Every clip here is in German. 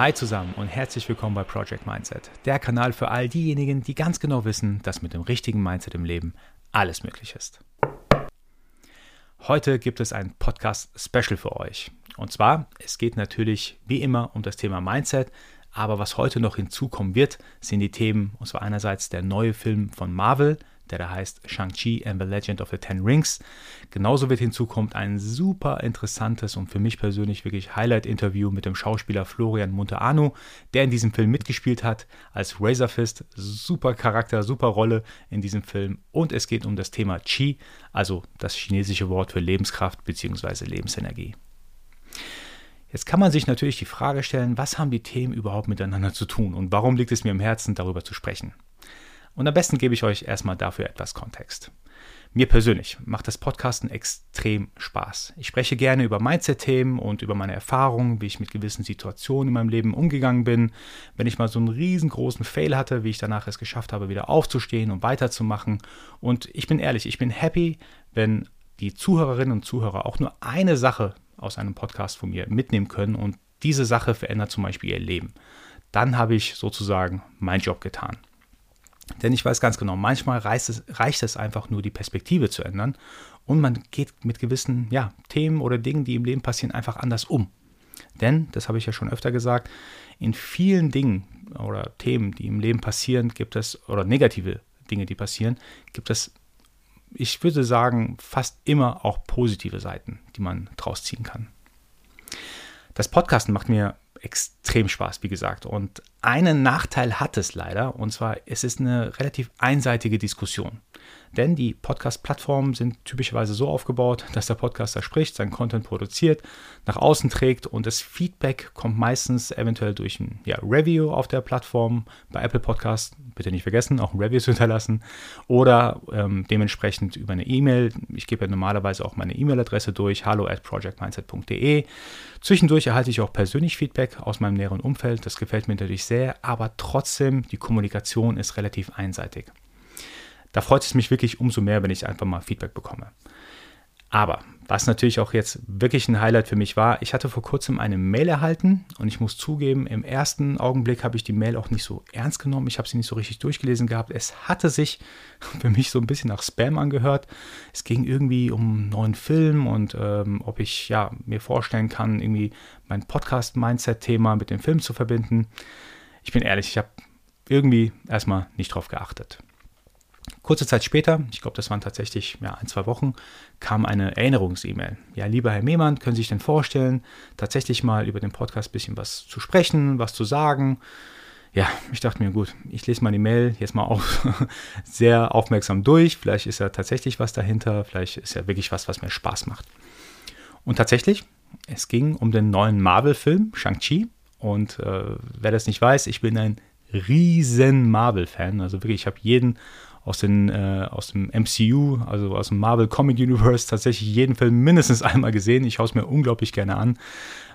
Hi zusammen und herzlich willkommen bei Project Mindset, der Kanal für all diejenigen, die ganz genau wissen, dass mit dem richtigen Mindset im Leben alles möglich ist. Heute gibt es ein Podcast-Special für euch. Und zwar, es geht natürlich wie immer um das Thema Mindset, aber was heute noch hinzukommen wird, sind die Themen, und zwar einerseits der neue Film von Marvel, der da heißt Shang-Chi and the Legend of the Ten Rings. Genauso wird hinzukommt ein super interessantes und für mich persönlich wirklich Highlight-Interview mit dem Schauspieler Florian Munteanu, der in diesem Film mitgespielt hat als Razor Fist. Super Charakter, super Rolle in diesem Film. Und es geht um das Thema Qi, also das chinesische Wort für Lebenskraft bzw. Lebensenergie. Jetzt kann man sich natürlich die Frage stellen, was haben die Themen überhaupt miteinander zu tun und warum liegt es mir im Herzen, darüber zu sprechen? Und am besten gebe ich euch erstmal dafür etwas Kontext. Mir persönlich macht das Podcasten extrem Spaß. Ich spreche gerne über Mindset-Themen und über meine Erfahrungen, wie ich mit gewissen Situationen in meinem Leben umgegangen bin, wenn ich mal so einen riesengroßen Fail hatte, wie ich danach es geschafft habe, wieder aufzustehen und weiterzumachen. Und ich bin ehrlich, ich bin happy, wenn die Zuhörerinnen und Zuhörer auch nur eine Sache aus einem Podcast von mir mitnehmen können und diese Sache verändert zum Beispiel ihr Leben. Dann habe ich sozusagen meinen Job getan. Denn ich weiß ganz genau, manchmal reicht es, reicht es einfach nur, die Perspektive zu ändern und man geht mit gewissen ja, Themen oder Dingen, die im Leben passieren, einfach anders um. Denn, das habe ich ja schon öfter gesagt, in vielen Dingen oder Themen, die im Leben passieren, gibt es, oder negative Dinge, die passieren, gibt es, ich würde sagen, fast immer auch positive Seiten, die man draus ziehen kann. Das Podcasten macht mir extrem Spaß, wie gesagt. Und einen Nachteil hat es leider, und zwar es ist eine relativ einseitige Diskussion. Denn die Podcast-Plattformen sind typischerweise so aufgebaut, dass der Podcaster spricht, seinen Content produziert, nach außen trägt und das Feedback kommt meistens eventuell durch ein ja, Review auf der Plattform. Bei Apple Podcasts bitte nicht vergessen, auch ein Review zu hinterlassen oder ähm, dementsprechend über eine E-Mail. Ich gebe ja normalerweise auch meine E-Mail-Adresse durch, hallo at projectmindset.de. Zwischendurch erhalte ich auch persönlich Feedback aus meinem näheren Umfeld. Das gefällt mir natürlich sehr, aber trotzdem, die Kommunikation ist relativ einseitig. Da freut es mich wirklich umso mehr, wenn ich einfach mal Feedback bekomme. Aber was natürlich auch jetzt wirklich ein Highlight für mich war, ich hatte vor kurzem eine Mail erhalten und ich muss zugeben, im ersten Augenblick habe ich die Mail auch nicht so ernst genommen. Ich habe sie nicht so richtig durchgelesen gehabt. Es hatte sich für mich so ein bisschen nach Spam angehört. Es ging irgendwie um einen neuen Film und ähm, ob ich ja, mir vorstellen kann, irgendwie mein Podcast-Mindset-Thema mit dem Film zu verbinden. Ich bin ehrlich, ich habe irgendwie erstmal nicht drauf geachtet. Kurze Zeit später, ich glaube, das waren tatsächlich ja, ein, zwei Wochen, kam eine Erinnerungs-E-Mail. Ja, lieber Herr Mehmann, können Sie sich denn vorstellen, tatsächlich mal über den Podcast ein bisschen was zu sprechen, was zu sagen? Ja, ich dachte mir, gut, ich lese mal die Mail jetzt mal auf, sehr aufmerksam durch. Vielleicht ist ja tatsächlich was dahinter, vielleicht ist ja wirklich was, was mir Spaß macht. Und tatsächlich, es ging um den neuen Marvel-Film Shang-Chi. Und äh, wer das nicht weiß, ich bin ein riesen Marvel-Fan. Also wirklich, ich habe jeden aus, den, äh, aus dem MCU, also aus dem Marvel Comic Universe, tatsächlich jeden Film mindestens einmal gesehen. Ich schaue es mir unglaublich gerne an.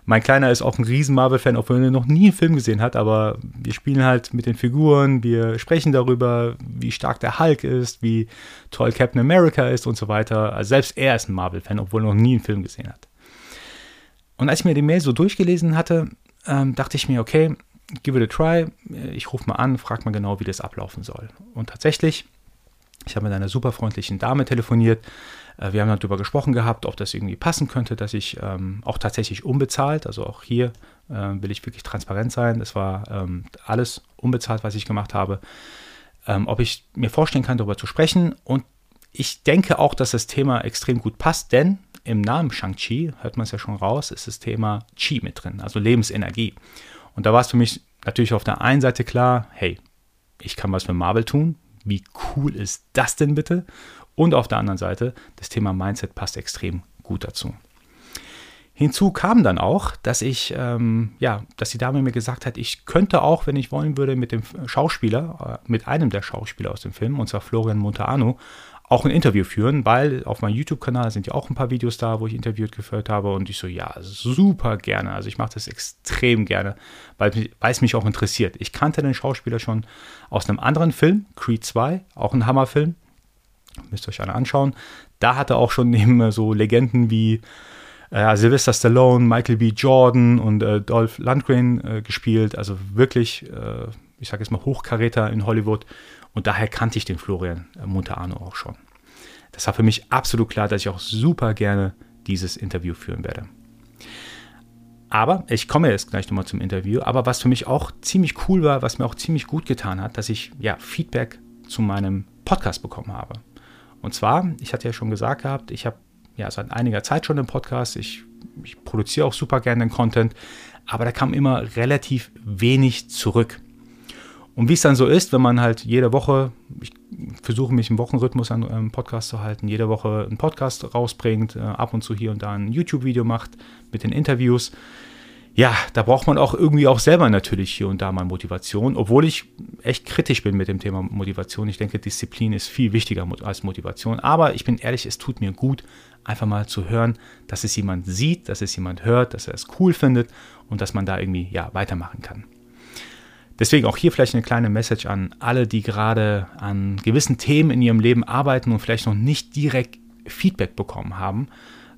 Mein Kleiner ist auch ein riesen Marvel-Fan, obwohl er noch nie einen Film gesehen hat, aber wir spielen halt mit den Figuren, wir sprechen darüber, wie stark der Hulk ist, wie toll Captain America ist und so weiter. Also selbst er ist ein Marvel-Fan, obwohl er noch nie einen Film gesehen hat. Und als ich mir die Mail so durchgelesen hatte, ähm, dachte ich mir, okay, give it a try. Ich rufe mal an, frage mal genau, wie das ablaufen soll. Und tatsächlich ich habe mit einer super freundlichen Dame telefoniert. Äh, wir haben darüber gesprochen gehabt, ob das irgendwie passen könnte, dass ich ähm, auch tatsächlich unbezahlt, also auch hier äh, will ich wirklich transparent sein. Das war ähm, alles unbezahlt, was ich gemacht habe. Ähm, ob ich mir vorstellen kann, darüber zu sprechen. Und ich denke auch, dass das Thema extrem gut passt, denn im Namen Shang-Chi, hört man es ja schon raus, ist das Thema Chi mit drin, also Lebensenergie. Und da war es für mich natürlich auf der einen Seite klar, hey, ich kann was für Marvel tun, wie cool ist das denn bitte? Und auf der anderen Seite, das Thema Mindset passt extrem gut dazu. Hinzu kam dann auch, dass ich, ähm, ja, dass die Dame mir gesagt hat, ich könnte auch, wenn ich wollen würde, mit dem Schauspieler, äh, mit einem der Schauspieler aus dem Film, und zwar Florian Monteano, auch ein Interview führen, weil auf meinem YouTube-Kanal sind ja auch ein paar Videos da, wo ich interviewt geführt habe und ich so, ja, super gerne. Also ich mache das extrem gerne, weil, es mich auch interessiert. Ich kannte den Schauspieler schon aus einem anderen Film, Creed 2, auch ein Hammerfilm. Müsst ihr euch alle anschauen. Da hat er auch schon eben so Legenden wie äh, Sylvester Stallone, Michael B. Jordan und äh, Dolph Lundgren äh, gespielt. Also wirklich, äh, ich sage jetzt mal, Hochkaräter in Hollywood. Und daher kannte ich den Florian Monteano auch schon. Das war für mich absolut klar, dass ich auch super gerne dieses Interview führen werde. Aber ich komme jetzt gleich nochmal zum Interview. Aber was für mich auch ziemlich cool war, was mir auch ziemlich gut getan hat, dass ich ja Feedback zu meinem Podcast bekommen habe. Und zwar, ich hatte ja schon gesagt gehabt, ich habe ja seit einiger Zeit schon einen Podcast. Ich, ich produziere auch super gerne den Content, aber da kam immer relativ wenig zurück. Und wie es dann so ist, wenn man halt jede Woche, ich versuche mich im Wochenrhythmus an einem Podcast zu halten, jede Woche einen Podcast rausbringt, äh, ab und zu hier und da ein YouTube-Video macht mit den Interviews. Ja, da braucht man auch irgendwie auch selber natürlich hier und da mal Motivation, obwohl ich echt kritisch bin mit dem Thema Motivation. Ich denke, Disziplin ist viel wichtiger als Motivation. Aber ich bin ehrlich, es tut mir gut, einfach mal zu hören, dass es jemand sieht, dass es jemand hört, dass er es cool findet und dass man da irgendwie ja weitermachen kann. Deswegen auch hier vielleicht eine kleine Message an alle, die gerade an gewissen Themen in ihrem Leben arbeiten und vielleicht noch nicht direkt Feedback bekommen haben.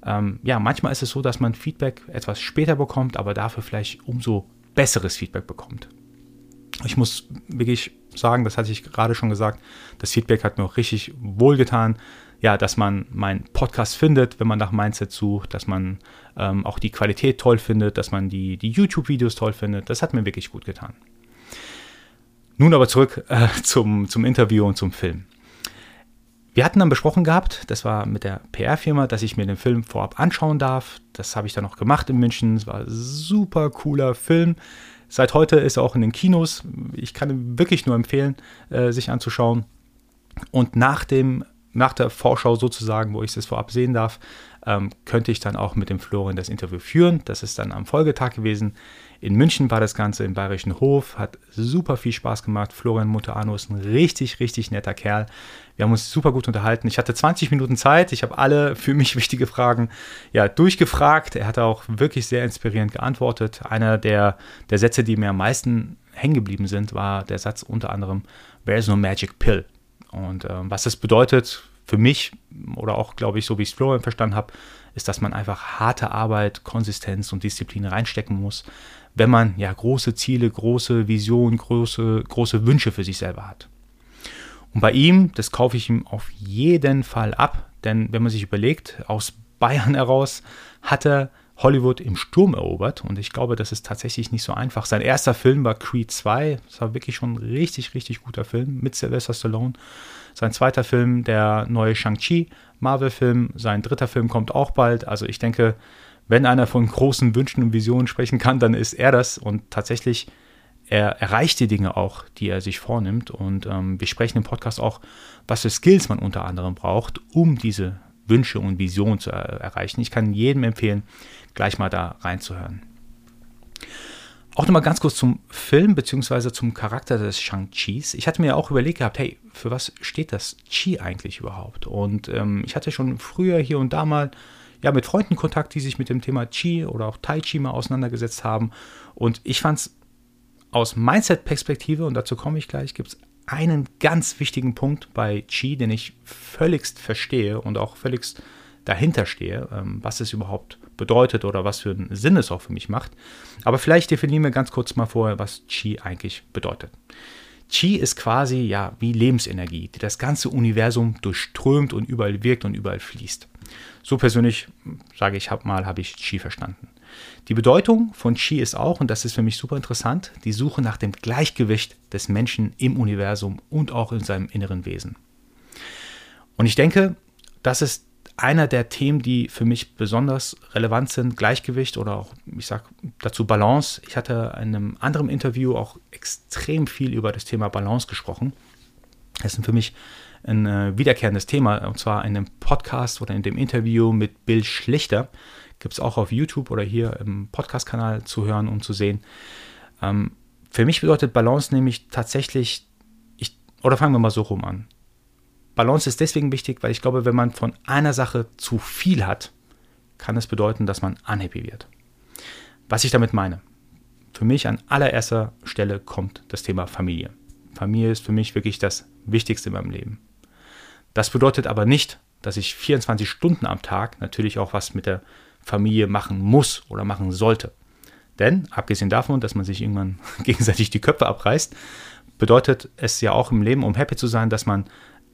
Ähm, ja, manchmal ist es so, dass man Feedback etwas später bekommt, aber dafür vielleicht umso besseres Feedback bekommt. Ich muss wirklich sagen, das hatte ich gerade schon gesagt, das Feedback hat mir auch richtig wohlgetan. Ja, dass man meinen Podcast findet, wenn man nach Mindset sucht, dass man ähm, auch die Qualität toll findet, dass man die, die YouTube-Videos toll findet. Das hat mir wirklich gut getan. Nun aber zurück äh, zum, zum Interview und zum Film. Wir hatten dann besprochen gehabt, das war mit der PR-Firma, dass ich mir den Film vorab anschauen darf. Das habe ich dann auch gemacht in München. Es war ein super cooler Film. Seit heute ist er auch in den Kinos. Ich kann ihn wirklich nur empfehlen, äh, sich anzuschauen. Und nach, dem, nach der Vorschau sozusagen, wo ich es vorab sehen darf, ähm, könnte ich dann auch mit dem Florian das Interview führen. Das ist dann am Folgetag gewesen. In München war das Ganze im Bayerischen Hof, hat super viel Spaß gemacht. Florian Mutterano ist ein richtig, richtig netter Kerl. Wir haben uns super gut unterhalten. Ich hatte 20 Minuten Zeit. Ich habe alle für mich wichtige Fragen ja, durchgefragt. Er hat auch wirklich sehr inspirierend geantwortet. Einer der, der Sätze, die mir am meisten hängen geblieben sind, war der Satz unter anderem, There's no magic pill. Und äh, was das bedeutet für mich oder auch, glaube ich, so wie ich es Florian verstanden habe, ist, dass man einfach harte Arbeit, Konsistenz und Disziplin reinstecken muss, wenn man ja große Ziele, große Visionen, große, große Wünsche für sich selber hat. Und bei ihm, das kaufe ich ihm auf jeden Fall ab, denn wenn man sich überlegt, aus Bayern heraus hat er Hollywood im Sturm erobert und ich glaube, das ist tatsächlich nicht so einfach. Sein erster Film war Creed 2, das war wirklich schon ein richtig, richtig guter Film mit Sylvester Stallone. Sein zweiter Film, der neue Shang-Chi Marvel-Film, sein dritter Film kommt auch bald. Also ich denke, wenn einer von großen Wünschen und Visionen sprechen kann, dann ist er das. Und tatsächlich, er erreicht die Dinge auch, die er sich vornimmt. Und ähm, wir sprechen im Podcast auch, was für Skills man unter anderem braucht, um diese Wünsche und Visionen zu er erreichen. Ich kann jedem empfehlen, gleich mal da reinzuhören. Auch nochmal ganz kurz zum Film bzw. zum Charakter des Shang-Chis. Ich hatte mir auch überlegt gehabt, hey, für was steht das Chi eigentlich überhaupt? Und ähm, ich hatte schon früher hier und da mal ja, mit Freunden Kontakt, die sich mit dem Thema Chi oder auch Tai Chi mal auseinandergesetzt haben. Und ich fand es aus Mindset-Perspektive, und dazu komme ich gleich, gibt es einen ganz wichtigen Punkt bei Chi, den ich völligst verstehe und auch völligst dahinter stehe, ähm, was es überhaupt bedeutet oder was für einen Sinn es auch für mich macht. Aber vielleicht definieren wir ganz kurz mal vorher, was Chi eigentlich bedeutet. Chi ist quasi ja wie Lebensenergie, die das ganze Universum durchströmt und überall wirkt und überall fließt. So persönlich sage ich hab mal, habe ich Qi verstanden. Die Bedeutung von Qi ist auch, und das ist für mich super interessant, die Suche nach dem Gleichgewicht des Menschen im Universum und auch in seinem inneren Wesen. Und ich denke, das ist einer der Themen, die für mich besonders relevant sind, Gleichgewicht oder auch, ich sage dazu Balance. Ich hatte in einem anderen Interview auch extrem viel über das Thema Balance gesprochen. Das sind für mich ein äh, wiederkehrendes Thema, und zwar in dem Podcast oder in dem Interview mit Bill Schlichter. Gibt es auch auf YouTube oder hier im Podcast-Kanal zu hören und zu sehen. Ähm, für mich bedeutet Balance nämlich tatsächlich, ich, oder fangen wir mal so rum an. Balance ist deswegen wichtig, weil ich glaube, wenn man von einer Sache zu viel hat, kann es bedeuten, dass man unhappy wird. Was ich damit meine. Für mich an allererster Stelle kommt das Thema Familie. Familie ist für mich wirklich das Wichtigste in meinem Leben. Das bedeutet aber nicht, dass ich 24 Stunden am Tag natürlich auch was mit der Familie machen muss oder machen sollte. Denn abgesehen davon, dass man sich irgendwann gegenseitig die Köpfe abreißt, bedeutet es ja auch im Leben, um happy zu sein, dass man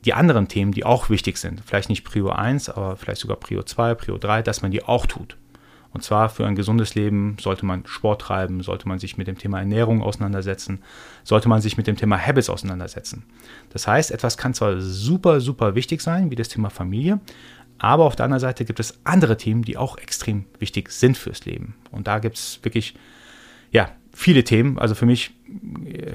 die anderen Themen, die auch wichtig sind, vielleicht nicht Prio 1, aber vielleicht sogar Prio 2, Prio 3, dass man die auch tut. Und zwar für ein gesundes Leben sollte man Sport treiben, sollte man sich mit dem Thema Ernährung auseinandersetzen, sollte man sich mit dem Thema Habits auseinandersetzen. Das heißt, etwas kann zwar super, super wichtig sein, wie das Thema Familie, aber auf der anderen Seite gibt es andere Themen, die auch extrem wichtig sind fürs Leben. Und da gibt es wirklich, ja, viele Themen. Also für mich,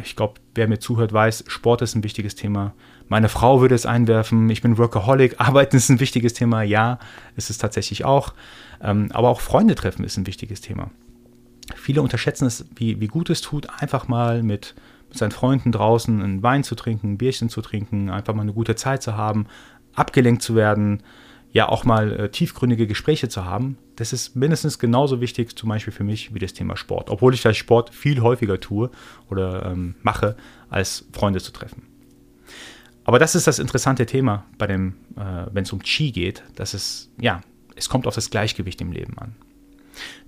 ich glaube, wer mir zuhört, weiß, Sport ist ein wichtiges Thema. Meine Frau würde es einwerfen. Ich bin Workaholic. Arbeiten ist ein wichtiges Thema. Ja, ist es tatsächlich auch. Ähm, aber auch Freunde treffen ist ein wichtiges Thema. Viele unterschätzen es, wie, wie gut es tut, einfach mal mit, mit seinen Freunden draußen einen Wein zu trinken, ein Bierchen zu trinken, einfach mal eine gute Zeit zu haben, abgelenkt zu werden, ja auch mal äh, tiefgründige Gespräche zu haben, das ist mindestens genauso wichtig, zum Beispiel für mich, wie das Thema Sport. Obwohl ich vielleicht Sport viel häufiger tue oder ähm, mache, als Freunde zu treffen. Aber das ist das interessante Thema, äh, wenn es um Qi geht, dass es, ja, es kommt auf das Gleichgewicht im Leben an.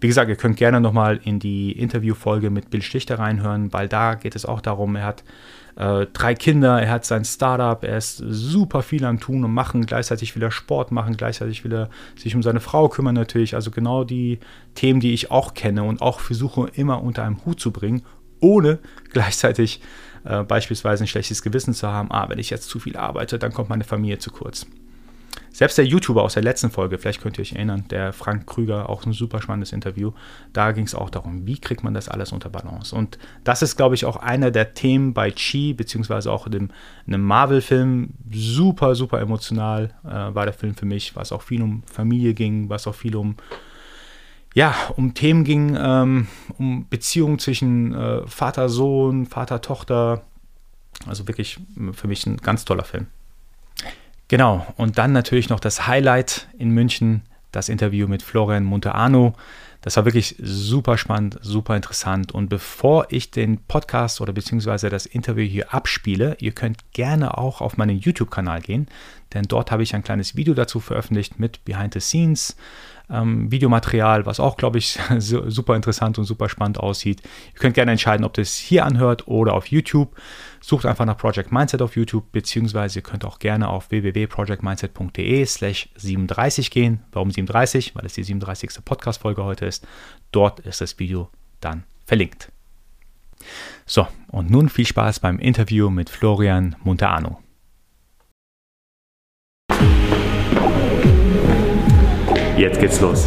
Wie gesagt, ihr könnt gerne nochmal in die Interviewfolge mit Bill Schlichter reinhören, weil da geht es auch darum, er hat äh, drei Kinder, er hat sein Startup, er ist super viel am Tun und Machen, gleichzeitig will er Sport machen, gleichzeitig will er sich um seine Frau kümmern natürlich, also genau die Themen, die ich auch kenne und auch versuche immer unter einem Hut zu bringen, ohne gleichzeitig äh, beispielsweise ein schlechtes Gewissen zu haben, ah, wenn ich jetzt zu viel arbeite, dann kommt meine Familie zu kurz. Selbst der YouTuber aus der letzten Folge, vielleicht könnt ihr euch erinnern, der Frank Krüger, auch ein super spannendes Interview, da ging es auch darum, wie kriegt man das alles unter Balance. Und das ist, glaube ich, auch einer der Themen bei Chi, beziehungsweise auch in einem Marvel-Film. Super, super emotional äh, war der Film für mich, was auch viel um Familie ging, was auch viel um ja, um Themen ging, ähm, um Beziehungen zwischen äh, Vater, Sohn, Vater, Tochter. Also wirklich für mich ein ganz toller Film. Genau, und dann natürlich noch das Highlight in München, das Interview mit Florian Monteano. Das war wirklich super spannend, super interessant. Und bevor ich den Podcast oder beziehungsweise das Interview hier abspiele, ihr könnt gerne auch auf meinen YouTube-Kanal gehen, denn dort habe ich ein kleines Video dazu veröffentlicht mit Behind the Scenes, ähm, Videomaterial, was auch, glaube ich, super interessant und super spannend aussieht. Ihr könnt gerne entscheiden, ob das hier anhört oder auf YouTube. Sucht einfach nach Project Mindset auf YouTube, beziehungsweise ihr könnt auch gerne auf www.projectmindset.de slash 37 gehen. Warum 37? Weil es die 37. Podcast-Folge heute ist. Dort ist das Video dann verlinkt. So, und nun viel Spaß beim Interview mit Florian Munteano. Jetzt geht's los.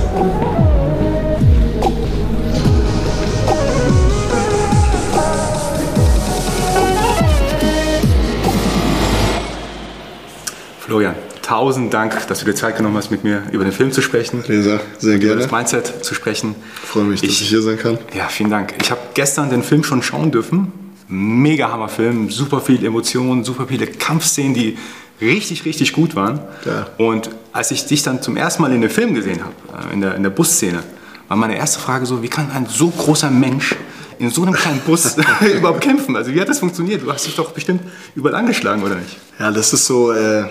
Florian, tausend Dank, dass du dir Zeit genommen hast, mit mir über den Film zu sprechen. Lisa, sehr gerne. Über das Mindset zu sprechen. Ich freue mich, dass ich hier sein kann. Ja, vielen Dank. Ich habe gestern den Film schon schauen dürfen. Mega Hammerfilm, super viele Emotionen, super viele Kampfszenen, die richtig, richtig gut waren. Ja. Und als ich dich dann zum ersten Mal in dem Film gesehen habe, äh, in der, in der Busszene, war meine erste Frage so, wie kann ein so großer Mensch in so einem kleinen Bus überhaupt kämpfen? Also wie hat das funktioniert? Du hast dich doch bestimmt überall angeschlagen, oder nicht? Ja, das ist so äh,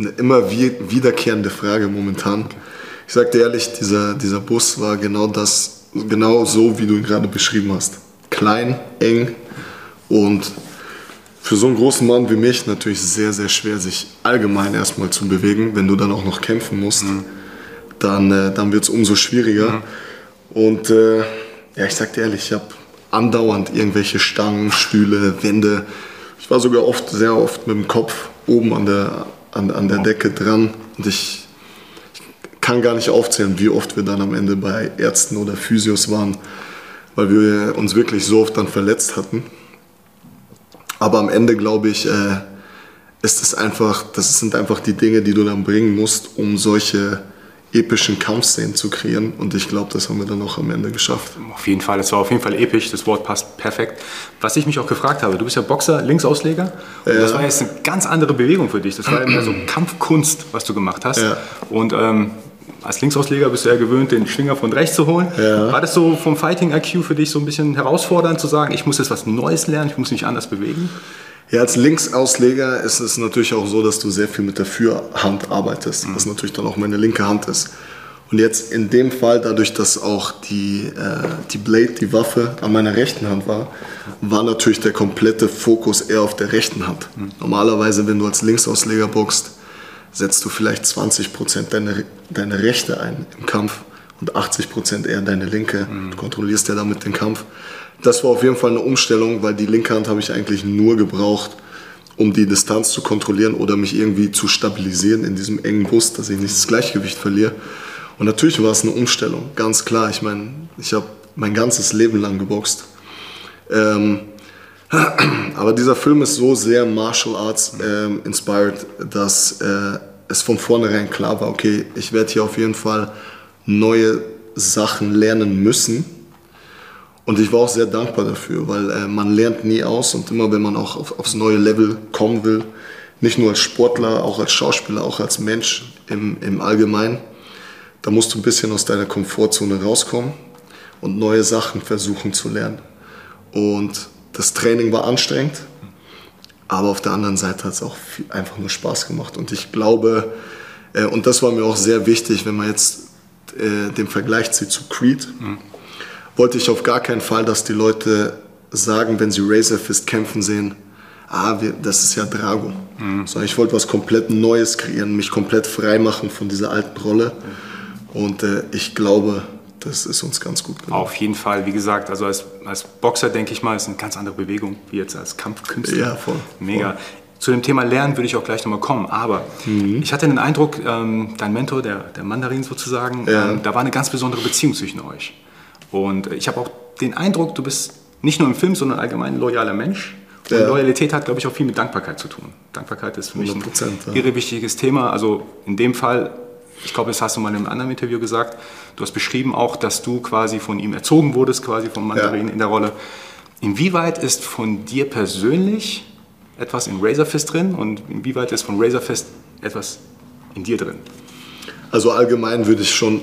eine immer wiederkehrende Frage momentan. Ich sag dir ehrlich, dieser, dieser Bus war genau das, genau so, wie du ihn gerade beschrieben hast. Klein, eng und für so einen großen Mann wie mich natürlich sehr, sehr schwer, sich allgemein erstmal zu bewegen. Wenn du dann auch noch kämpfen musst, mhm. dann, äh, dann wird es umso schwieriger. Mhm. Und äh, ja, ich sag dir ehrlich, ich habe andauernd irgendwelche Stangen, Stühle, Wände. Ich war sogar oft, sehr oft mit dem Kopf oben an der, an, an der Decke dran. Und ich, ich kann gar nicht aufzählen, wie oft wir dann am Ende bei Ärzten oder Physios waren, weil wir uns wirklich so oft dann verletzt hatten. Aber am Ende glaube ich, äh, ist es einfach, das sind einfach die Dinge, die du dann bringen musst, um solche epischen Kampfszenen zu kreieren. Und ich glaube, das haben wir dann auch am Ende geschafft. Auf jeden Fall, es war auf jeden Fall episch. Das Wort passt perfekt. Was ich mich auch gefragt habe, du bist ja Boxer, Linksausleger. Und ja. das war jetzt eine ganz andere Bewegung für dich. Das war mehr so Kampfkunst, was du gemacht hast. Ja. Und ähm, als Linksausleger bist du ja gewöhnt, den Schwinger von rechts zu holen. Ja. War das so vom Fighting IQ für dich so ein bisschen herausfordernd zu sagen, ich muss jetzt was Neues lernen, ich muss mich anders bewegen? Ja, als Linksausleger ist es natürlich auch so, dass du sehr viel mit der Fürhand arbeitest, mhm. was natürlich dann auch meine linke Hand ist. Und jetzt in dem Fall, dadurch, dass auch die, äh, die Blade, die Waffe an meiner rechten Hand war, war natürlich der komplette Fokus eher auf der rechten Hand. Mhm. Normalerweise, wenn du als Linksausleger boxt, setzt du vielleicht 20% deine, deine Rechte ein im Kampf und 80% eher deine linke. Mhm. Du kontrollierst ja damit den Kampf. Das war auf jeden Fall eine Umstellung, weil die linke Hand habe ich eigentlich nur gebraucht, um die Distanz zu kontrollieren oder mich irgendwie zu stabilisieren in diesem engen Bus, dass ich nicht das Gleichgewicht verliere. Und natürlich war es eine Umstellung, ganz klar. Ich meine, ich habe mein ganzes Leben lang geboxt. Ähm, aber dieser Film ist so sehr Martial Arts ähm, inspired, dass äh, es von vornherein klar war, okay, ich werde hier auf jeden Fall neue Sachen lernen müssen. Und ich war auch sehr dankbar dafür, weil äh, man lernt nie aus und immer wenn man auch auf, aufs neue Level kommen will, nicht nur als Sportler, auch als Schauspieler, auch als Mensch im, im Allgemeinen, da musst du ein bisschen aus deiner Komfortzone rauskommen und neue Sachen versuchen zu lernen. Und das Training war anstrengend, aber auf der anderen Seite hat es auch viel, einfach nur Spaß gemacht. Und ich glaube, äh, und das war mir auch sehr wichtig, wenn man jetzt äh, den Vergleich zieht zu Creed, mhm. Wollte ich auf gar keinen Fall, dass die Leute sagen, wenn sie Razor Fist kämpfen sehen, ah, wir, das ist ja Drago. Mhm. Sondern ich wollte was komplett Neues kreieren, mich komplett frei machen von dieser alten Rolle. Und äh, ich glaube, das ist uns ganz gut gelungen. Auf jeden Fall, wie gesagt, also als, als Boxer denke ich mal, ist eine ganz andere Bewegung wie jetzt als Kampfkünstler. Ja, voll. Mega. Voll. Zu dem Thema Lernen würde ich auch gleich nochmal kommen, aber mhm. ich hatte den Eindruck, ähm, dein Mentor, der, der Mandarin sozusagen, ja. ähm, da war eine ganz besondere Beziehung zwischen euch. Und ich habe auch den Eindruck, du bist nicht nur im Film, sondern allgemein ein loyaler Mensch. Und ja. Loyalität hat, glaube ich, auch viel mit Dankbarkeit zu tun. Dankbarkeit ist für mich ein ja. irre wichtiges Thema. Also in dem Fall ich glaube, das hast du mal in einem anderen Interview gesagt. Du hast beschrieben auch, dass du quasi von ihm erzogen wurdest, quasi vom Mandarin ja. in der Rolle. Inwieweit ist von dir persönlich etwas in Razorfist drin und inwieweit ist von Razorfist etwas in dir drin? Also allgemein würde ich schon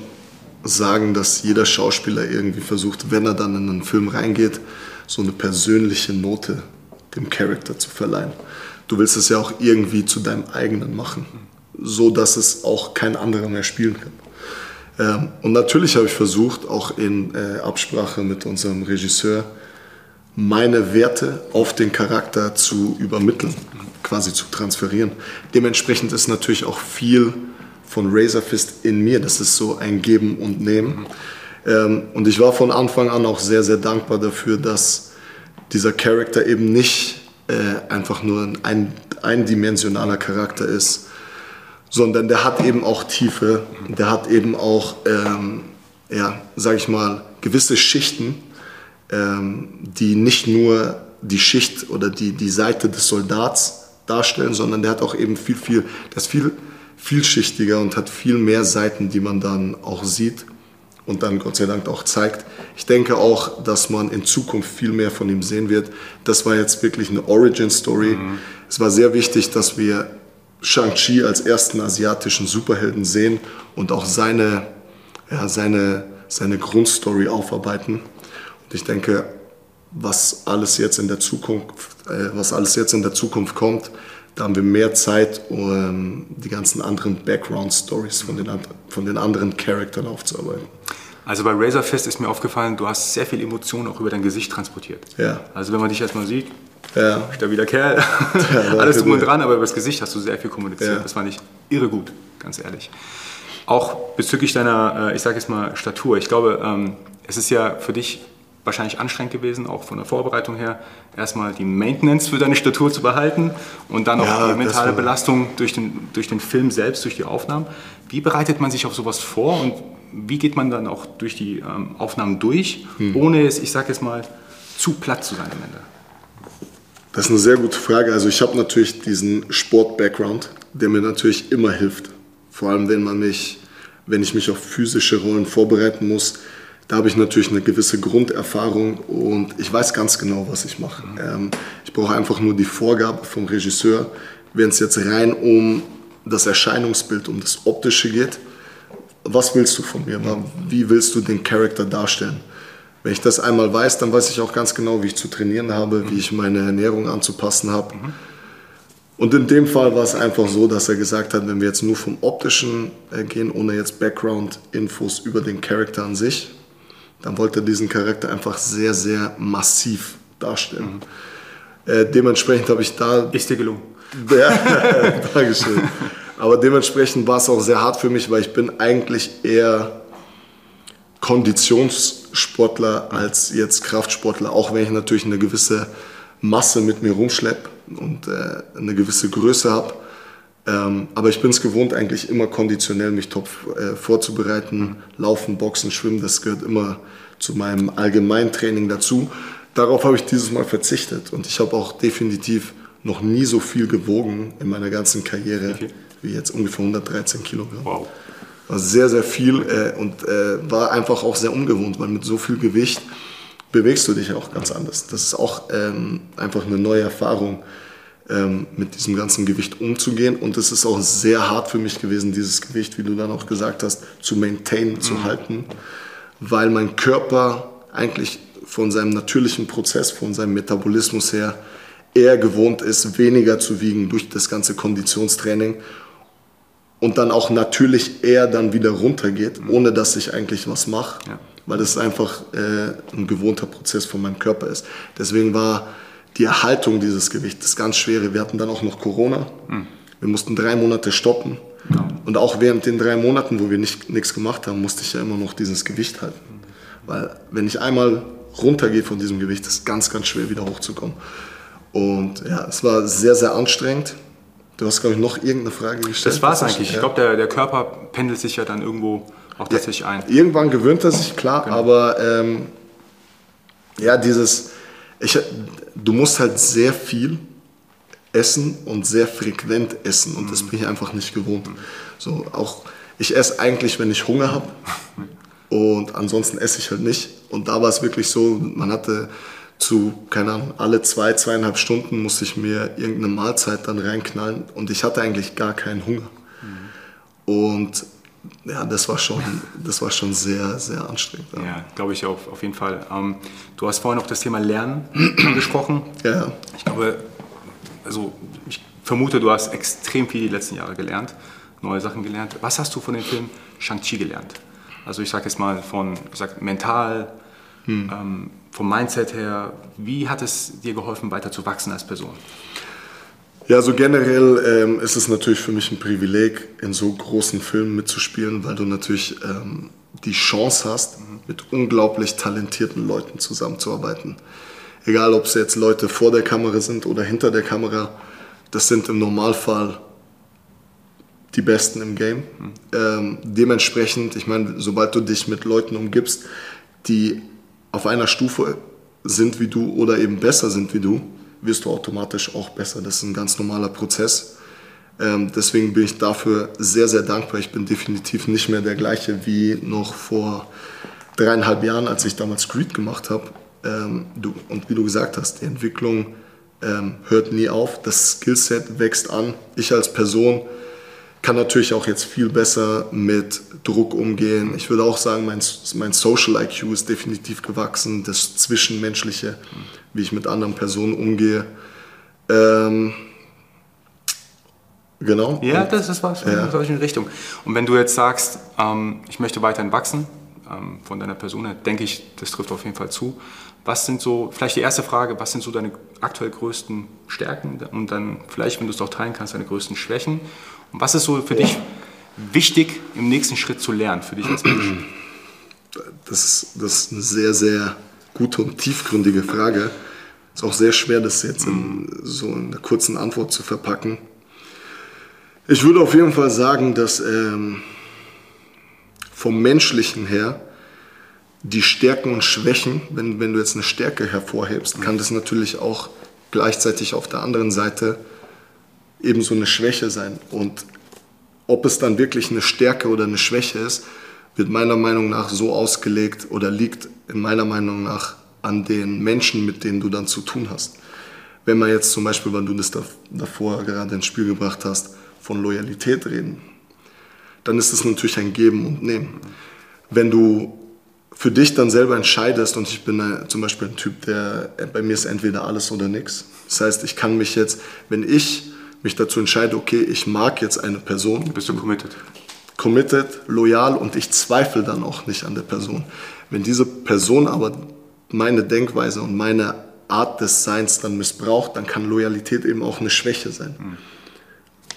sagen, dass jeder Schauspieler irgendwie versucht, wenn er dann in einen Film reingeht, so eine persönliche Note dem Charakter zu verleihen. Du willst es ja auch irgendwie zu deinem eigenen machen so dass es auch kein anderer mehr spielen kann. Ähm, und natürlich habe ich versucht, auch in äh, Absprache mit unserem Regisseur, meine Werte auf den Charakter zu übermitteln, quasi zu transferieren. Dementsprechend ist natürlich auch viel von Razorfist in mir. Das ist so ein Geben und Nehmen. Ähm, und ich war von Anfang an auch sehr, sehr dankbar dafür, dass dieser Charakter eben nicht äh, einfach nur ein eindimensionaler Charakter ist, sondern der hat eben auch Tiefe, der hat eben auch, ähm, ja, sag ich mal, gewisse Schichten, ähm, die nicht nur die Schicht oder die, die Seite des Soldats darstellen, sondern der hat auch eben viel, viel, ist viel vielschichtiger und hat viel mehr Seiten, die man dann auch sieht und dann Gott sei Dank auch zeigt. Ich denke auch, dass man in Zukunft viel mehr von ihm sehen wird. Das war jetzt wirklich eine Origin-Story. Mhm. Es war sehr wichtig, dass wir Shang-Chi als ersten asiatischen Superhelden sehen und auch seine, ja, seine, seine Grundstory aufarbeiten. Und ich denke, was alles jetzt in der Zukunft, äh, was alles jetzt in der Zukunft kommt, da haben wir mehr Zeit, um die ganzen anderen Background-Stories von den, von den anderen Charakteren aufzuarbeiten. Also bei Razorfist ist mir aufgefallen, du hast sehr viel Emotionen auch über dein Gesicht transportiert. Ja. Also wenn man dich erstmal sieht, ja. Stabiler Kerl. Ja, Alles drum und dran, aber über das Gesicht hast du sehr viel kommuniziert. Ja. Das fand ich irre gut, ganz ehrlich. Auch bezüglich deiner, äh, ich sage jetzt mal, Statur. Ich glaube, ähm, es ist ja für dich wahrscheinlich anstrengend gewesen, auch von der Vorbereitung her, erstmal die Maintenance für deine Statur zu behalten und dann auch ja, die mentale Belastung durch den, durch den Film selbst, durch die Aufnahmen. Wie bereitet man sich auf sowas vor und wie geht man dann auch durch die ähm, Aufnahmen durch, hm. ohne es, ich sage jetzt mal, zu platt zu sein am Ende? Das ist eine sehr gute Frage. Also ich habe natürlich diesen Sport-Background, der mir natürlich immer hilft. Vor allem, wenn man mich, wenn ich mich auf physische Rollen vorbereiten muss, da habe ich natürlich eine gewisse Grunderfahrung und ich weiß ganz genau, was ich mache. Ähm, ich brauche einfach nur die Vorgabe vom Regisseur. Wenn es jetzt rein um das Erscheinungsbild, um das Optische geht, was willst du von mir? Wie willst du den Charakter darstellen? Wenn ich das einmal weiß, dann weiß ich auch ganz genau, wie ich zu trainieren habe, wie ich meine Ernährung anzupassen habe. Und in dem Fall war es einfach so, dass er gesagt hat, wenn wir jetzt nur vom Optischen äh, gehen, ohne jetzt Background-Infos über den Charakter an sich, dann wollte er diesen Charakter einfach sehr, sehr massiv darstellen. Mhm. Äh, dementsprechend habe ich da. Ist dir gelungen. Ja, Dankeschön. Aber dementsprechend war es auch sehr hart für mich, weil ich bin eigentlich eher Konditionssportler als jetzt Kraftsportler, auch wenn ich natürlich eine gewisse Masse mit mir rumschleppe und äh, eine gewisse Größe habe. Ähm, aber ich bin es gewohnt, eigentlich immer konditionell mich top äh, vorzubereiten. Laufen, Boxen, Schwimmen, das gehört immer zu meinem Allgemeintraining dazu. Darauf habe ich dieses Mal verzichtet und ich habe auch definitiv noch nie so viel gewogen in meiner ganzen Karriere okay. wie jetzt ungefähr 113 Kilogramm. Wow. War sehr, sehr viel äh, und äh, war einfach auch sehr ungewohnt, weil mit so viel Gewicht bewegst du dich auch ganz anders. Das ist auch ähm, einfach eine neue Erfahrung, ähm, mit diesem ganzen Gewicht umzugehen. Und es ist auch sehr hart für mich gewesen, dieses Gewicht, wie du dann auch gesagt hast, zu maintainen, mhm. zu halten, weil mein Körper eigentlich von seinem natürlichen Prozess, von seinem Metabolismus her eher gewohnt ist, weniger zu wiegen durch das ganze Konditionstraining und dann auch natürlich eher dann wieder runtergeht, mhm. ohne dass ich eigentlich was mache. Ja weil das einfach äh, ein gewohnter Prozess von meinem Körper ist. Deswegen war die Erhaltung dieses Gewichts ganz schwer. Wir hatten dann auch noch Corona. Mhm. Wir mussten drei Monate stoppen. Ja. Und auch während den drei Monaten, wo wir nicht, nichts gemacht haben, musste ich ja immer noch dieses Gewicht halten. Weil wenn ich einmal runtergehe von diesem Gewicht, ist es ganz, ganz schwer wieder hochzukommen. Und ja, es war sehr, sehr anstrengend. Du hast, glaube ich, noch irgendeine Frage gestellt. Das war es eigentlich. Ja. Ich glaube, der, der Körper pendelt sich ja dann irgendwo auch tatsächlich ein. Irgendwann gewöhnt er sich, klar, genau. aber ähm, ja, dieses, ich, du musst halt sehr viel essen und sehr frequent essen und mhm. das bin ich einfach nicht gewohnt. So, auch, ich esse eigentlich, wenn ich Hunger habe und ansonsten esse ich halt nicht. Und da war es wirklich so, man hatte zu, keine Ahnung, alle zwei, zweieinhalb Stunden musste ich mir irgendeine Mahlzeit dann reinknallen und ich hatte eigentlich gar keinen Hunger. Mhm. Und ja, das war schon, das war schon sehr, sehr anstrengend. Ja, ja glaube ich auf, auf jeden Fall. Ähm, du hast vorhin auch das Thema Lernen angesprochen. Ja. Ich glaube, also ich vermute, du hast extrem viel die letzten Jahre gelernt, neue Sachen gelernt. Was hast du von dem Film Shang-Chi gelernt? Also ich sage jetzt mal von ich sag, mental, hm. ähm, vom Mindset her, wie hat es dir geholfen, weiter zu wachsen als Person? Ja, so generell ähm, ist es natürlich für mich ein Privileg, in so großen Filmen mitzuspielen, weil du natürlich ähm, die Chance hast, mit unglaublich talentierten Leuten zusammenzuarbeiten. Egal, ob es jetzt Leute vor der Kamera sind oder hinter der Kamera, das sind im Normalfall die Besten im Game. Ähm, dementsprechend, ich meine, sobald du dich mit Leuten umgibst, die auf einer Stufe sind wie du oder eben besser sind wie du, wirst du automatisch auch besser. Das ist ein ganz normaler Prozess. Ähm, deswegen bin ich dafür sehr, sehr dankbar. Ich bin definitiv nicht mehr der gleiche wie noch vor dreieinhalb Jahren, als ich damals Creed gemacht habe. Ähm, und wie du gesagt hast, die Entwicklung ähm, hört nie auf. Das Skillset wächst an. Ich als Person kann natürlich auch jetzt viel besser mit Druck umgehen. Ich würde auch sagen, mein, mein Social IQ ist definitiv gewachsen, das Zwischenmenschliche, wie ich mit anderen Personen umgehe. Ähm, genau. Ja, das ist was ja. in solche Richtung. Und wenn du jetzt sagst, ähm, ich möchte weiterhin wachsen, ähm, von deiner Person her, denke ich, das trifft auf jeden Fall zu. Was sind so, vielleicht die erste Frage, was sind so deine aktuell größten Stärken und dann vielleicht, wenn du es auch teilen kannst, deine größten Schwächen? Und was ist so für dich wichtig im nächsten Schritt zu lernen, für dich als Mensch? Das ist, das ist eine sehr, sehr gute und tiefgründige Frage. Ist auch sehr schwer, das jetzt in so einer kurzen Antwort zu verpacken. Ich würde auf jeden Fall sagen, dass ähm, vom Menschlichen her die Stärken und Schwächen, wenn, wenn du jetzt eine Stärke hervorhebst, kann das natürlich auch gleichzeitig auf der anderen Seite ebenso eine Schwäche sein. Und ob es dann wirklich eine Stärke oder eine Schwäche ist, wird meiner Meinung nach so ausgelegt oder liegt in meiner Meinung nach an den Menschen, mit denen du dann zu tun hast. Wenn man jetzt zum Beispiel, weil du das davor gerade ins Spiel gebracht hast, von Loyalität reden, dann ist es natürlich ein Geben und Nehmen. Wenn du für dich dann selber entscheidest, und ich bin zum Beispiel ein Typ, der bei mir ist entweder alles oder nichts. Das heißt, ich kann mich jetzt, wenn ich mich dazu entscheide, okay, ich mag jetzt eine Person. Bist du committed? Committed, loyal und ich zweifle dann auch nicht an der Person. Wenn diese Person aber meine Denkweise und meine Art des Seins dann missbraucht, dann kann Loyalität eben auch eine Schwäche sein. Mhm.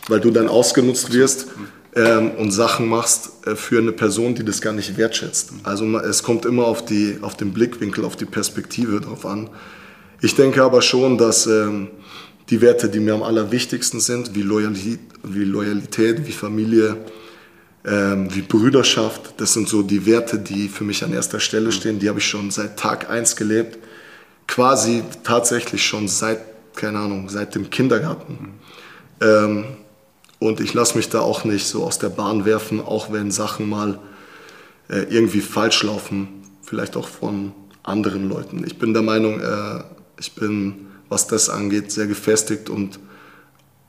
Weil du dann ausgenutzt wirst ähm, und Sachen machst äh, für eine Person, die das gar nicht wertschätzt. Also es kommt immer auf, die, auf den Blickwinkel, auf die Perspektive drauf an. Ich denke aber schon, dass ähm, die Werte, die mir am allerwichtigsten sind, wie Loyalität, wie, Loyalität, wie Familie, ähm, wie Brüderschaft, das sind so die Werte, die für mich an erster Stelle stehen. Die habe ich schon seit Tag 1 gelebt. Quasi tatsächlich schon seit, keine Ahnung, seit dem Kindergarten. Ähm, und ich lasse mich da auch nicht so aus der Bahn werfen, auch wenn Sachen mal äh, irgendwie falsch laufen, vielleicht auch von anderen Leuten. Ich bin der Meinung, äh, ich bin, was das angeht, sehr gefestigt und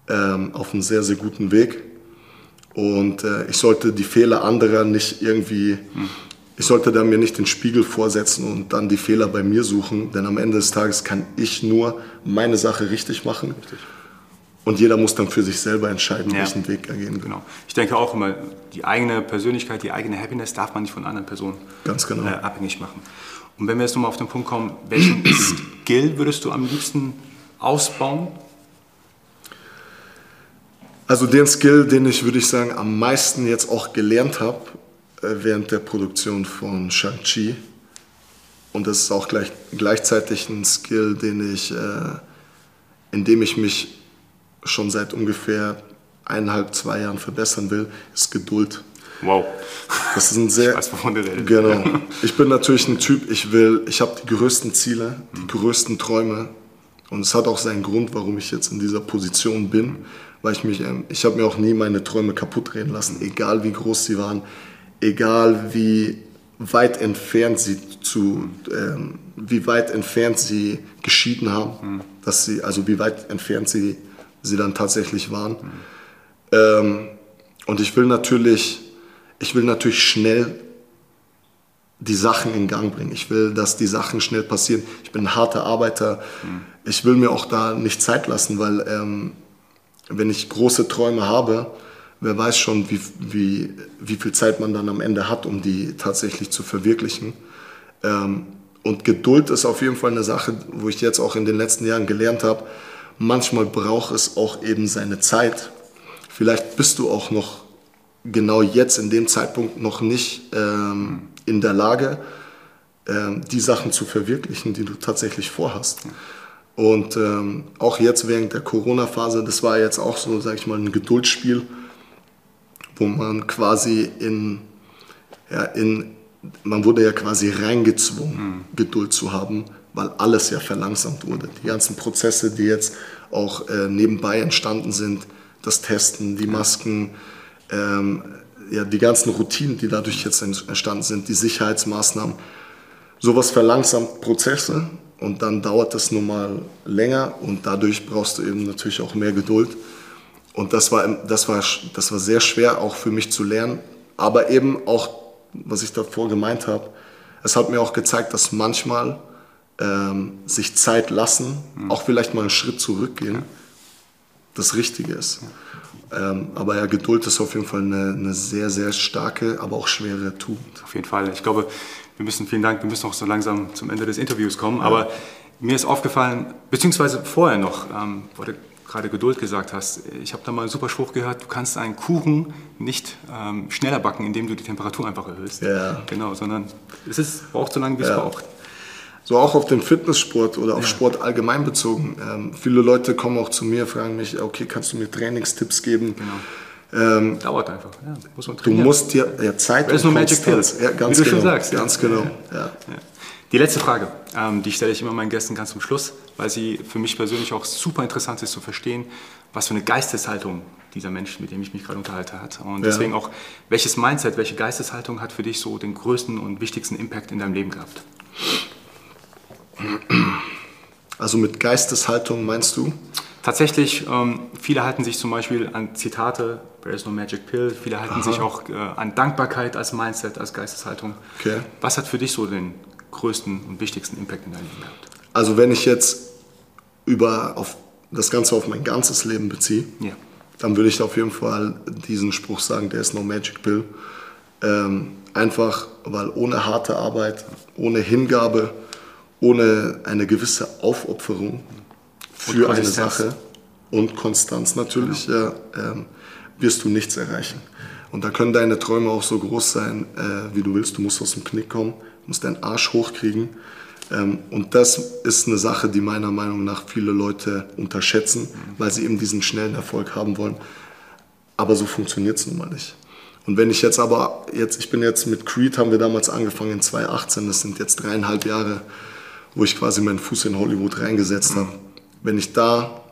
ähm, auf einem sehr, sehr guten Weg. Und äh, ich sollte die Fehler anderer nicht irgendwie, hm. ich sollte da mir nicht den Spiegel vorsetzen und dann die Fehler bei mir suchen, denn am Ende des Tages kann ich nur meine Sache richtig machen. Richtig. Und jeder muss dann für sich selber entscheiden, ja. welchen Weg er gehen will. Genau. Ich denke auch immer, die eigene Persönlichkeit, die eigene Happiness darf man nicht von anderen Personen Ganz genau. äh, abhängig machen. Und wenn wir jetzt nochmal auf den Punkt kommen, welchen Skill würdest du am liebsten ausbauen? Also den Skill, den ich, würde ich sagen, am meisten jetzt auch gelernt habe äh, während der Produktion von Shang-Chi. Und das ist auch gleich, gleichzeitig ein Skill, den ich, äh, in dem ich mich schon seit ungefähr eineinhalb, zwei Jahren verbessern will, ist Geduld. Wow. Das ist ein sehr. Ich weiß, wovon du redest. Genau. Ich bin natürlich ein Typ, ich will, ich habe die größten Ziele, die größten Träume. Und es hat auch seinen Grund, warum ich jetzt in dieser Position bin. Weil ich mich, ähm, ich habe mir auch nie meine Träume kaputt reden lassen, egal wie groß sie waren, egal wie weit entfernt sie zu, ähm, wie weit entfernt sie geschieden haben, dass sie, also wie weit entfernt sie sie dann tatsächlich waren. Mhm. Ähm, und ich will natürlich, ich will natürlich schnell die Sachen in Gang bringen. Ich will, dass die Sachen schnell passieren. Ich bin ein harter Arbeiter. Mhm. Ich will mir auch da nicht Zeit lassen, weil ähm, wenn ich große Träume habe, wer weiß schon, wie, wie, wie viel Zeit man dann am Ende hat, um die tatsächlich zu verwirklichen. Ähm, und Geduld ist auf jeden Fall eine Sache, wo ich jetzt auch in den letzten Jahren gelernt habe, manchmal braucht es auch eben seine Zeit. Vielleicht bist du auch noch genau jetzt in dem Zeitpunkt noch nicht ähm, in der Lage, ähm, die Sachen zu verwirklichen, die du tatsächlich vorhast. Und ähm, auch jetzt während der Corona-Phase, das war jetzt auch so, sag ich mal, ein Geduldsspiel, wo man quasi in, ja, in man wurde ja quasi reingezwungen, mhm. Geduld zu haben, weil alles ja verlangsamt wurde. Die ganzen Prozesse, die jetzt auch äh, nebenbei entstanden sind, das Testen, die Masken, ähm, ja, die ganzen Routinen, die dadurch jetzt entstanden sind, die Sicherheitsmaßnahmen, sowas verlangsamt Prozesse und dann dauert das nun mal länger und dadurch brauchst du eben natürlich auch mehr Geduld. Und das war, das war, das war sehr schwer auch für mich zu lernen, aber eben auch, was ich davor gemeint habe, es hat mir auch gezeigt, dass manchmal ähm, sich Zeit lassen, mhm. auch vielleicht mal einen Schritt zurückgehen, ja. Das Richtige ist. Ähm, aber ja, Geduld ist auf jeden Fall eine, eine, sehr, sehr starke, aber auch schwere Tugend. Auf jeden Fall. Ich glaube, wir müssen, vielen Dank, wir müssen auch so langsam zum Ende des Interviews kommen. Ja. Aber mir ist aufgefallen, beziehungsweise vorher noch, ähm, wo du gerade Geduld gesagt hast, ich habe da mal einen super Spruch gehört, du kannst einen Kuchen nicht ähm, schneller backen, indem du die Temperatur einfach erhöhst. Ja. Genau, sondern es ist, braucht so lange, wie es braucht. So auch auf den Fitnesssport oder auf ja. Sport allgemein bezogen. Ähm, viele Leute kommen auch zu mir, fragen mich, okay, kannst du mir Trainingstipps geben? Genau. Ähm, Dauert einfach. Ja, muss du musst dir ja, Zeit Das ist nur Magic Pills, ja, ganz wie du genau, schon sagst. Ganz genau. Ja. Die letzte Frage, ähm, die stelle ich immer meinen Gästen ganz zum Schluss, weil sie für mich persönlich auch super interessant ist zu verstehen, was für eine Geisteshaltung dieser Mensch, mit dem ich mich gerade unterhalte, hat. Und deswegen auch, welches Mindset, welche Geisteshaltung hat für dich so den größten und wichtigsten Impact in deinem Leben gehabt? Also mit Geisteshaltung meinst du? Tatsächlich, ähm, viele halten sich zum Beispiel an Zitate, there is no magic pill, viele halten Aha. sich auch äh, an Dankbarkeit als Mindset, als Geisteshaltung. Okay. Was hat für dich so den größten und wichtigsten Impact in deinem Leben gehabt? Also wenn ich jetzt über auf das Ganze auf mein ganzes Leben beziehe, Ja. dann würde ich auf jeden Fall diesen Spruch sagen, der ist no magic pill. Ähm, einfach, weil ohne harte Arbeit, ohne Hingabe, ohne eine gewisse Aufopferung für eine. Sache und Konstanz natürlich, ja, ähm, wirst du nichts erreichen. Und da können deine Träume auch so groß sein, äh, wie du willst. Du musst aus dem Knick kommen, musst deinen Arsch hochkriegen. Ähm, und das ist eine Sache, die meiner Meinung nach viele Leute unterschätzen, weil sie eben diesen schnellen Erfolg haben wollen. Aber so funktioniert es nun mal nicht. Und wenn ich jetzt aber, jetzt, ich bin jetzt mit Creed, haben wir damals angefangen in 2018, das sind jetzt dreieinhalb Jahre, wo ich quasi meinen Fuß in Hollywood reingesetzt habe. Wenn ich da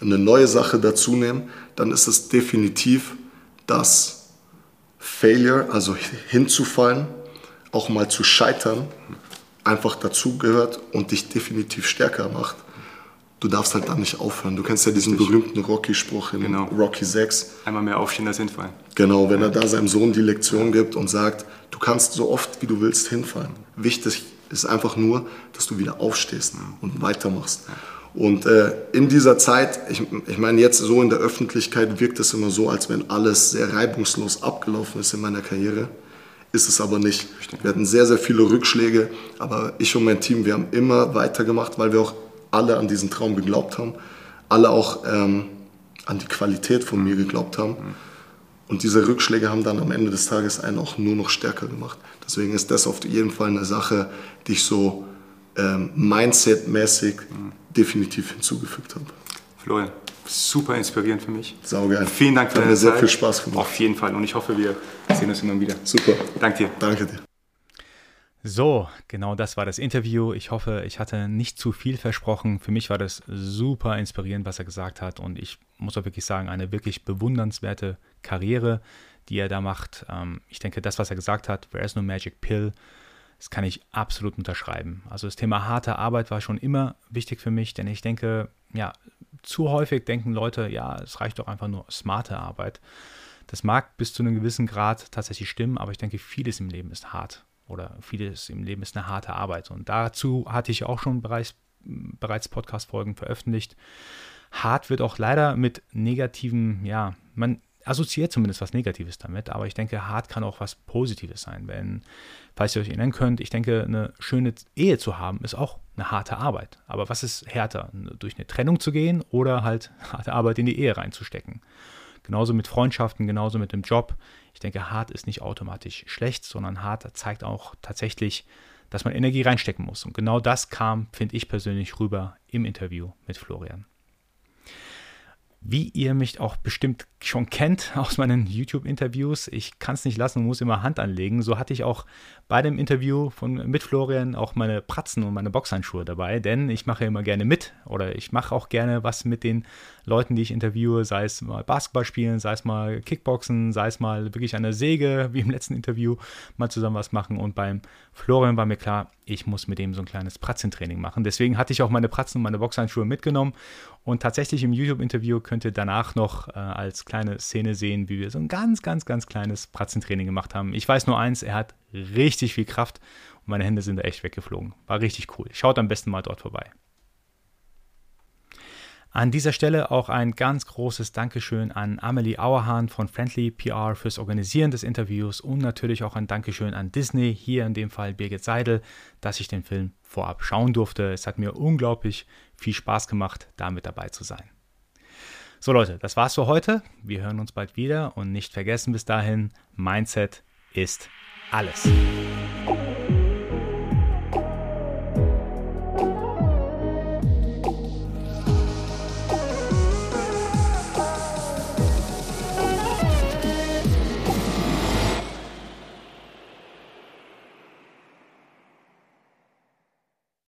eine neue Sache dazu nehme, dann ist es definitiv, dass Failure, also hinzufallen, auch mal zu scheitern, einfach dazugehört und dich definitiv stärker macht. Du darfst halt dann nicht aufhören. Du kennst ja diesen berühmten Rocky-Spruch in Genau. Rocky 6. Einmal mehr aufstehen als hinfallen. Genau, wenn er da seinem Sohn die Lektion gibt und sagt, du kannst so oft wie du willst hinfallen. Wichtig ist einfach nur, dass du wieder aufstehst und weitermachst. Und äh, in dieser Zeit, ich, ich meine jetzt so in der Öffentlichkeit wirkt es immer so, als wenn alles sehr reibungslos abgelaufen ist in meiner Karriere. Ist es aber nicht. Wir hatten sehr, sehr viele Rückschläge, aber ich und mein Team, wir haben immer weitergemacht, weil wir auch alle an diesen Traum geglaubt haben, alle auch ähm, an die Qualität von mir geglaubt haben. Und diese Rückschläge haben dann am Ende des Tages einen auch nur noch stärker gemacht. Deswegen ist das auf jeden Fall eine Sache, die ich so ähm, Mindset-mäßig definitiv hinzugefügt habe. Florian, super inspirierend für mich. Saugeil. Vielen Dank für Hat deine mir sehr Zeit. viel Spaß gemacht. Auf jeden Fall. Und ich hoffe, wir sehen uns immer wieder. Super. Danke dir. Danke dir. So, genau das war das Interview. Ich hoffe, ich hatte nicht zu viel versprochen. Für mich war das super inspirierend, was er gesagt hat. Und ich muss auch wirklich sagen, eine wirklich bewundernswerte Karriere, die er da macht. Ähm, ich denke, das, was er gesagt hat, there is no magic pill, das kann ich absolut unterschreiben. Also das Thema harte Arbeit war schon immer wichtig für mich, denn ich denke, ja, zu häufig denken Leute, ja, es reicht doch einfach nur smarte Arbeit. Das mag bis zu einem gewissen Grad tatsächlich stimmen, aber ich denke, vieles im Leben ist hart oder vieles im Leben ist eine harte Arbeit. Und dazu hatte ich auch schon bereits, bereits Podcast-Folgen veröffentlicht. Hart wird auch leider mit negativen, ja, man assoziiert zumindest was Negatives damit, aber ich denke, hart kann auch was Positives sein. Wenn, falls ihr euch erinnern könnt, ich denke, eine schöne Ehe zu haben, ist auch eine harte Arbeit. Aber was ist härter? Durch eine Trennung zu gehen oder halt harte Arbeit in die Ehe reinzustecken? Genauso mit Freundschaften, genauso mit dem Job. Ich denke, hart ist nicht automatisch schlecht, sondern hart zeigt auch tatsächlich, dass man Energie reinstecken muss. Und genau das kam, finde ich persönlich, rüber im Interview mit Florian. Wie ihr mich auch bestimmt schon kennt aus meinen YouTube-Interviews, ich kann es nicht lassen und muss immer Hand anlegen. So hatte ich auch bei dem Interview von, mit Florian auch meine Pratzen und meine Boxhandschuhe dabei, denn ich mache immer gerne mit oder ich mache auch gerne was mit den Leuten, die ich interviewe, sei es mal Basketball spielen, sei es mal Kickboxen, sei es mal wirklich eine Säge, wie im letzten Interview, mal zusammen was machen. Und beim Florian war mir klar, ich muss mit dem so ein kleines Pratzentraining machen. Deswegen hatte ich auch meine Pratzen und meine Boxhandschuhe mitgenommen. Und tatsächlich im YouTube-Interview könnt ihr danach noch äh, als kleine Szene sehen, wie wir so ein ganz, ganz, ganz kleines Pratzentraining gemacht haben. Ich weiß nur eins, er hat richtig viel Kraft und meine Hände sind da echt weggeflogen. War richtig cool. Schaut am besten mal dort vorbei. An dieser Stelle auch ein ganz großes Dankeschön an Amelie Auerhahn von Friendly PR fürs Organisieren des Interviews und natürlich auch ein Dankeschön an Disney, hier in dem Fall Birgit Seidel, dass ich den Film vorab schauen durfte. Es hat mir unglaublich viel Spaß gemacht, da mit dabei zu sein. So Leute, das war's für heute. Wir hören uns bald wieder und nicht vergessen bis dahin, Mindset ist alles.